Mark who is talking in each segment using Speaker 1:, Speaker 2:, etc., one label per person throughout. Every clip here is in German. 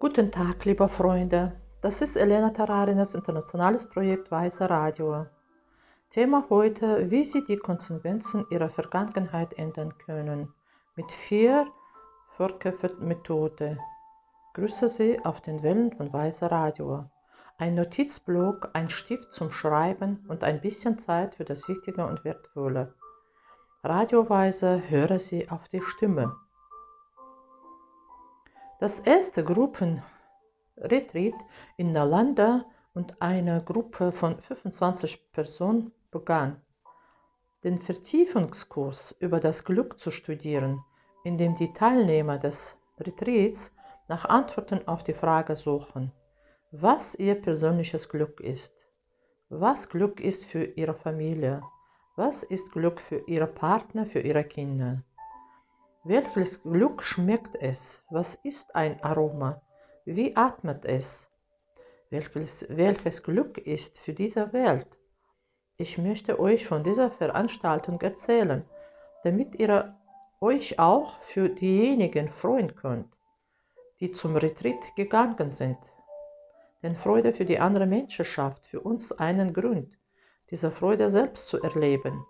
Speaker 1: Guten Tag, liebe Freunde. Das ist Elena Tararinas internationales Projekt Weiße Radio. Thema heute, wie Sie die Konsequenzen Ihrer Vergangenheit ändern können. Mit vier Vorköpfe-Methode. Grüße Sie auf den Wellen von Weiße Radio. Ein Notizblock, ein Stift zum Schreiben und ein bisschen Zeit für das Wichtige und Wertvolle. Radioweise höre Sie auf die Stimme. Das erste Gruppenretreat in Nalanda und eine Gruppe von 25 Personen begann. Den Vertiefungskurs über das Glück zu studieren, in dem die Teilnehmer des Retreats nach Antworten auf die Frage suchen, was ihr persönliches Glück ist, was Glück ist für ihre Familie, was ist Glück für ihre Partner, für ihre Kinder. Welches Glück schmeckt es? Was ist ein Aroma? Wie atmet es? Welches, welches Glück ist für diese Welt? Ich möchte euch von dieser Veranstaltung erzählen, damit ihr euch auch für diejenigen freuen könnt, die zum Retreat gegangen sind. Denn Freude für die andere Menschen schafft für uns einen Grund, diese Freude selbst zu erleben.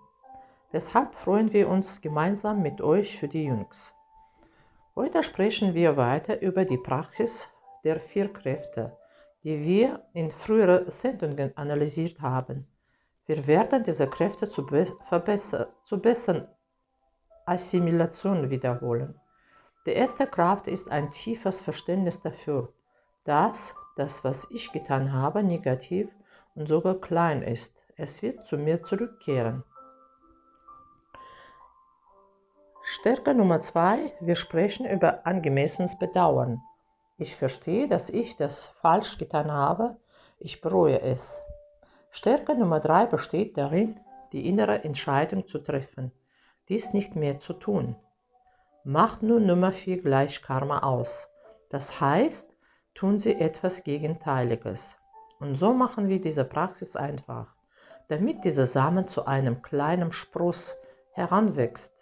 Speaker 1: Deshalb freuen wir uns gemeinsam mit euch für die Jungs. Heute sprechen wir weiter über die Praxis der vier Kräfte, die wir in früheren Sendungen analysiert haben. Wir werden diese Kräfte zu, verbessern, zu besseren Assimilation wiederholen. Die erste Kraft ist ein tiefes Verständnis dafür, dass das, was ich getan habe, negativ und sogar klein ist. Es wird zu mir zurückkehren. Stärke Nummer zwei, wir sprechen über angemessenes Bedauern. Ich verstehe, dass ich das falsch getan habe, ich bereue es. Stärke Nummer drei besteht darin, die innere Entscheidung zu treffen, dies nicht mehr zu tun. Macht nun Nummer vier gleich Karma aus. Das heißt, tun Sie etwas Gegenteiliges. Und so machen wir diese Praxis einfach, damit dieser Samen zu einem kleinen Spross heranwächst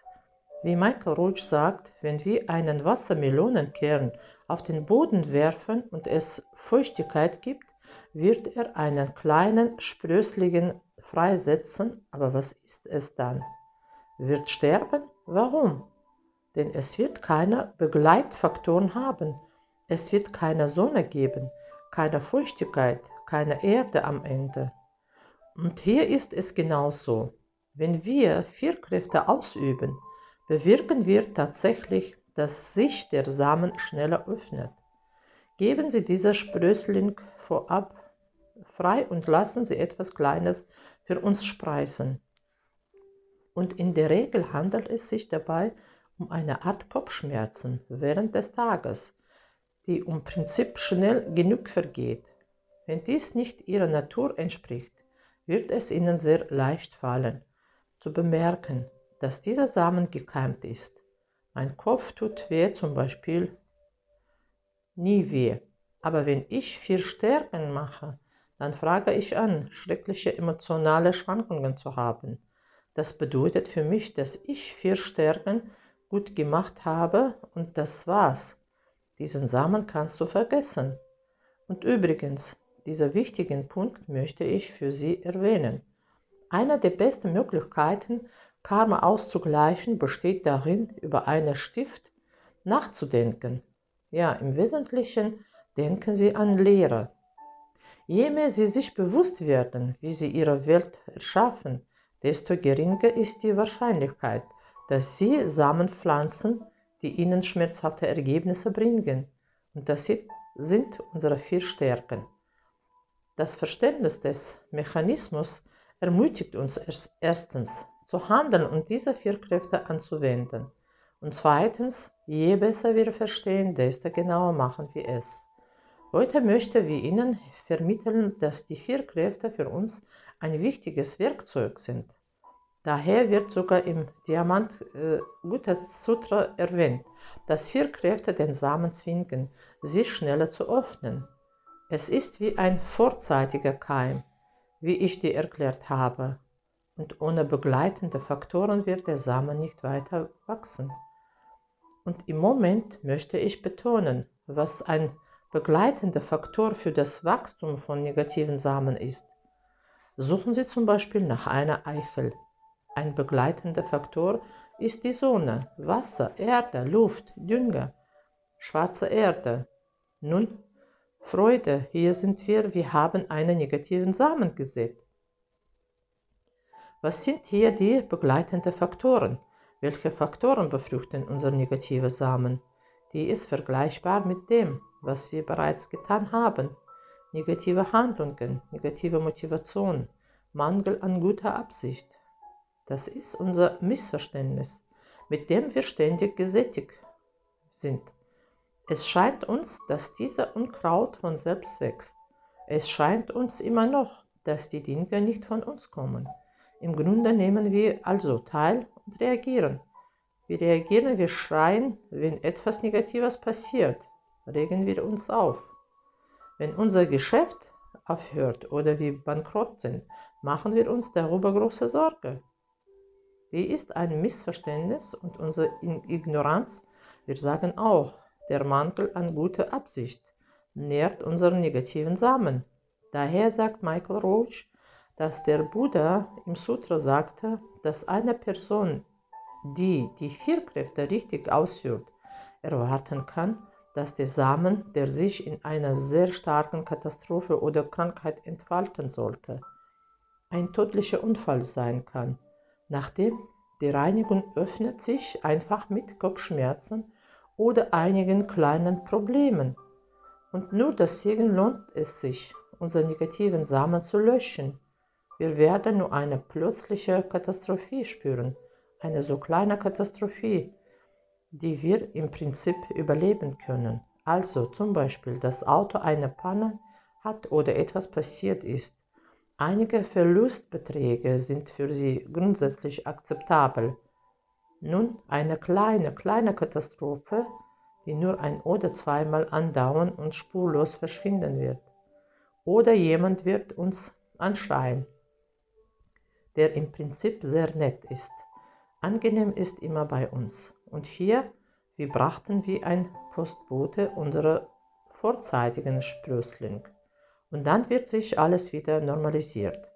Speaker 1: wie Michael Roach sagt, wenn wir einen Wassermelonenkern auf den Boden werfen und es Feuchtigkeit gibt, wird er einen kleinen Sprössling freisetzen, aber was ist es dann? Wird sterben? Warum? Denn es wird keine Begleitfaktoren haben. Es wird keine Sonne geben, keine Feuchtigkeit, keine Erde am Ende. Und hier ist es genauso. Wenn wir vier Kräfte ausüben, bewirken wir tatsächlich, dass sich der Samen schneller öffnet. Geben Sie dieser Sprössling vorab frei und lassen Sie etwas Kleines für uns sprießen. Und in der Regel handelt es sich dabei um eine Art Kopfschmerzen während des Tages, die um Prinzip schnell genug vergeht. Wenn dies nicht Ihrer Natur entspricht, wird es Ihnen sehr leicht fallen, zu bemerken, dass dieser Samen gekeimt ist. Mein Kopf tut weh zum Beispiel nie weh. Aber wenn ich vier Stärken mache, dann frage ich an, schreckliche emotionale Schwankungen zu haben. Das bedeutet für mich, dass ich vier Stärken gut gemacht habe und das war's. Diesen Samen kannst du vergessen. Und übrigens, diesen wichtigen Punkt möchte ich für Sie erwähnen. Eine der besten Möglichkeiten, Karma auszugleichen besteht darin, über einen Stift nachzudenken. Ja, im Wesentlichen denken Sie an Lehre. Je mehr Sie sich bewusst werden, wie Sie Ihre Welt erschaffen, desto geringer ist die Wahrscheinlichkeit, dass Sie Samen pflanzen, die Ihnen schmerzhafte Ergebnisse bringen. Und das sind unsere vier Stärken. Das Verständnis des Mechanismus ermutigt uns erstens, zu handeln und diese vier Kräfte anzuwenden. Und zweitens, je besser wir verstehen, desto genauer machen wir es. Heute möchten wir Ihnen vermitteln, dass die vier Kräfte für uns ein wichtiges Werkzeug sind. Daher wird sogar im Diamant äh, Gutta Sutra erwähnt, dass vier Kräfte den Samen zwingen, sich schneller zu öffnen. Es ist wie ein vorzeitiger Keim, wie ich dir erklärt habe und ohne begleitende Faktoren wird der Samen nicht weiter wachsen. Und im Moment möchte ich betonen, was ein begleitender Faktor für das Wachstum von negativen Samen ist. Suchen Sie zum Beispiel nach einer Eichel. Ein begleitender Faktor ist die Sonne, Wasser, Erde, Luft, Dünger, schwarze Erde. Nun, Freude, hier sind wir, wir haben einen negativen Samen gesät. Was sind hier die begleitenden Faktoren? Welche Faktoren befruchten unser negative Samen? Die ist vergleichbar mit dem, was wir bereits getan haben. Negative Handlungen, negative Motivation, Mangel an guter Absicht. Das ist unser Missverständnis, mit dem wir ständig gesättigt sind. Es scheint uns, dass dieser Unkraut von selbst wächst. Es scheint uns immer noch, dass die Dinge nicht von uns kommen. Im Grunde nehmen wir also teil und reagieren. Wir reagieren, wir schreien, wenn etwas Negatives passiert, regen wir uns auf. Wenn unser Geschäft aufhört oder wir bankrott sind, machen wir uns darüber große Sorge. Die ist ein Missverständnis und unsere Ignoranz, wir sagen auch, der Mangel an guter Absicht nährt unseren negativen Samen. Daher sagt Michael Roach, dass der Buddha im Sutra sagte, dass eine Person, die die vier Kräfte richtig ausführt, erwarten kann, dass der Samen, der sich in einer sehr starken Katastrophe oder Krankheit entfalten sollte, ein tödlicher Unfall sein kann. Nachdem die Reinigung öffnet sich einfach mit Kopfschmerzen oder einigen kleinen Problemen. Und nur deswegen lohnt es sich, unsere negativen Samen zu löschen wir werden nur eine plötzliche Katastrophe spüren, eine so kleine Katastrophe, die wir im Prinzip überleben können. Also zum Beispiel das Auto eine Panne hat oder etwas passiert ist. Einige Verlustbeträge sind für sie grundsätzlich akzeptabel. Nun eine kleine, kleine Katastrophe, die nur ein oder zweimal andauern und spurlos verschwinden wird. Oder jemand wird uns anschreien der im Prinzip sehr nett ist. Angenehm ist immer bei uns. Und hier, wir brachten wie ein Postbote unsere vorzeitigen Sprössling. Und dann wird sich alles wieder normalisiert.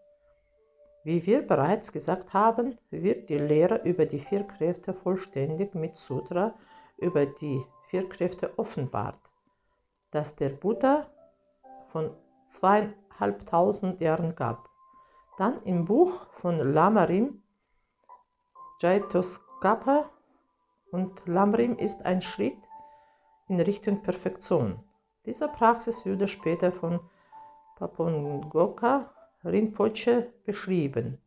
Speaker 1: Wie wir bereits gesagt haben, wird die Lehre über die vier Kräfte vollständig mit Sutra über die vier Kräfte offenbart, das der Buddha von zweieinhalbtausend Jahren gab. Dann im Buch von Lamarim, Jaitoskapa und Lamrim ist ein Schritt in Richtung Perfektion. Diese Praxis wurde später von Papongoka Rinpoche beschrieben.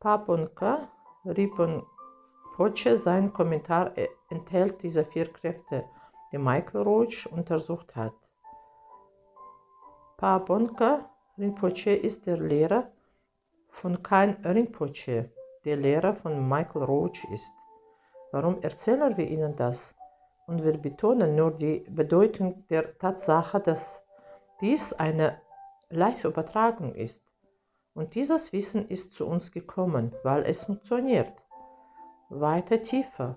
Speaker 1: Paponka Rinpoche, sein Kommentar enthält diese vier Kräfte, die Michael Roach untersucht hat. Paponka Rinpoche ist der Lehrer von Kain Rinpoche, der Lehrer von Michael Roach ist. Warum erzählen wir Ihnen das? Und wir betonen nur die Bedeutung der Tatsache, dass dies eine Live-Übertragung ist. Und dieses Wissen ist zu uns gekommen, weil es funktioniert. Weiter tiefer.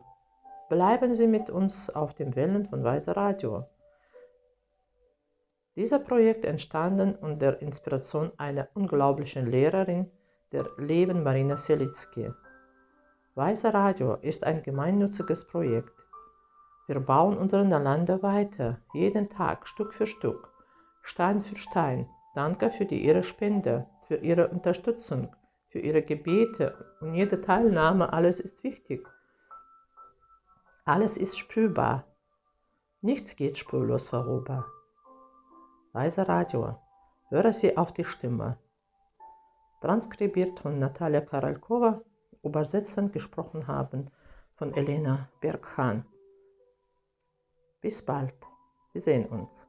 Speaker 1: Bleiben Sie mit uns auf den Wellen von Weiser Radio. Dieser Projekt entstanden unter Inspiration einer unglaublichen Lehrerin, der Leben Marina Selitzky. Weißer Radio ist ein gemeinnütziges Projekt. Wir bauen untereinander weiter, jeden Tag, Stück für Stück, Stein für Stein. Danke für die, Ihre Spende, für Ihre Unterstützung, für Ihre Gebete und jede Teilnahme. Alles ist wichtig. Alles ist spürbar. Nichts geht spurlos vorüber. Weißer Radio. Höre Sie auf die Stimme transkribiert von Natalia Karalkova, übersetzend gesprochen haben von Elena Berghahn. Bis bald, wir sehen uns.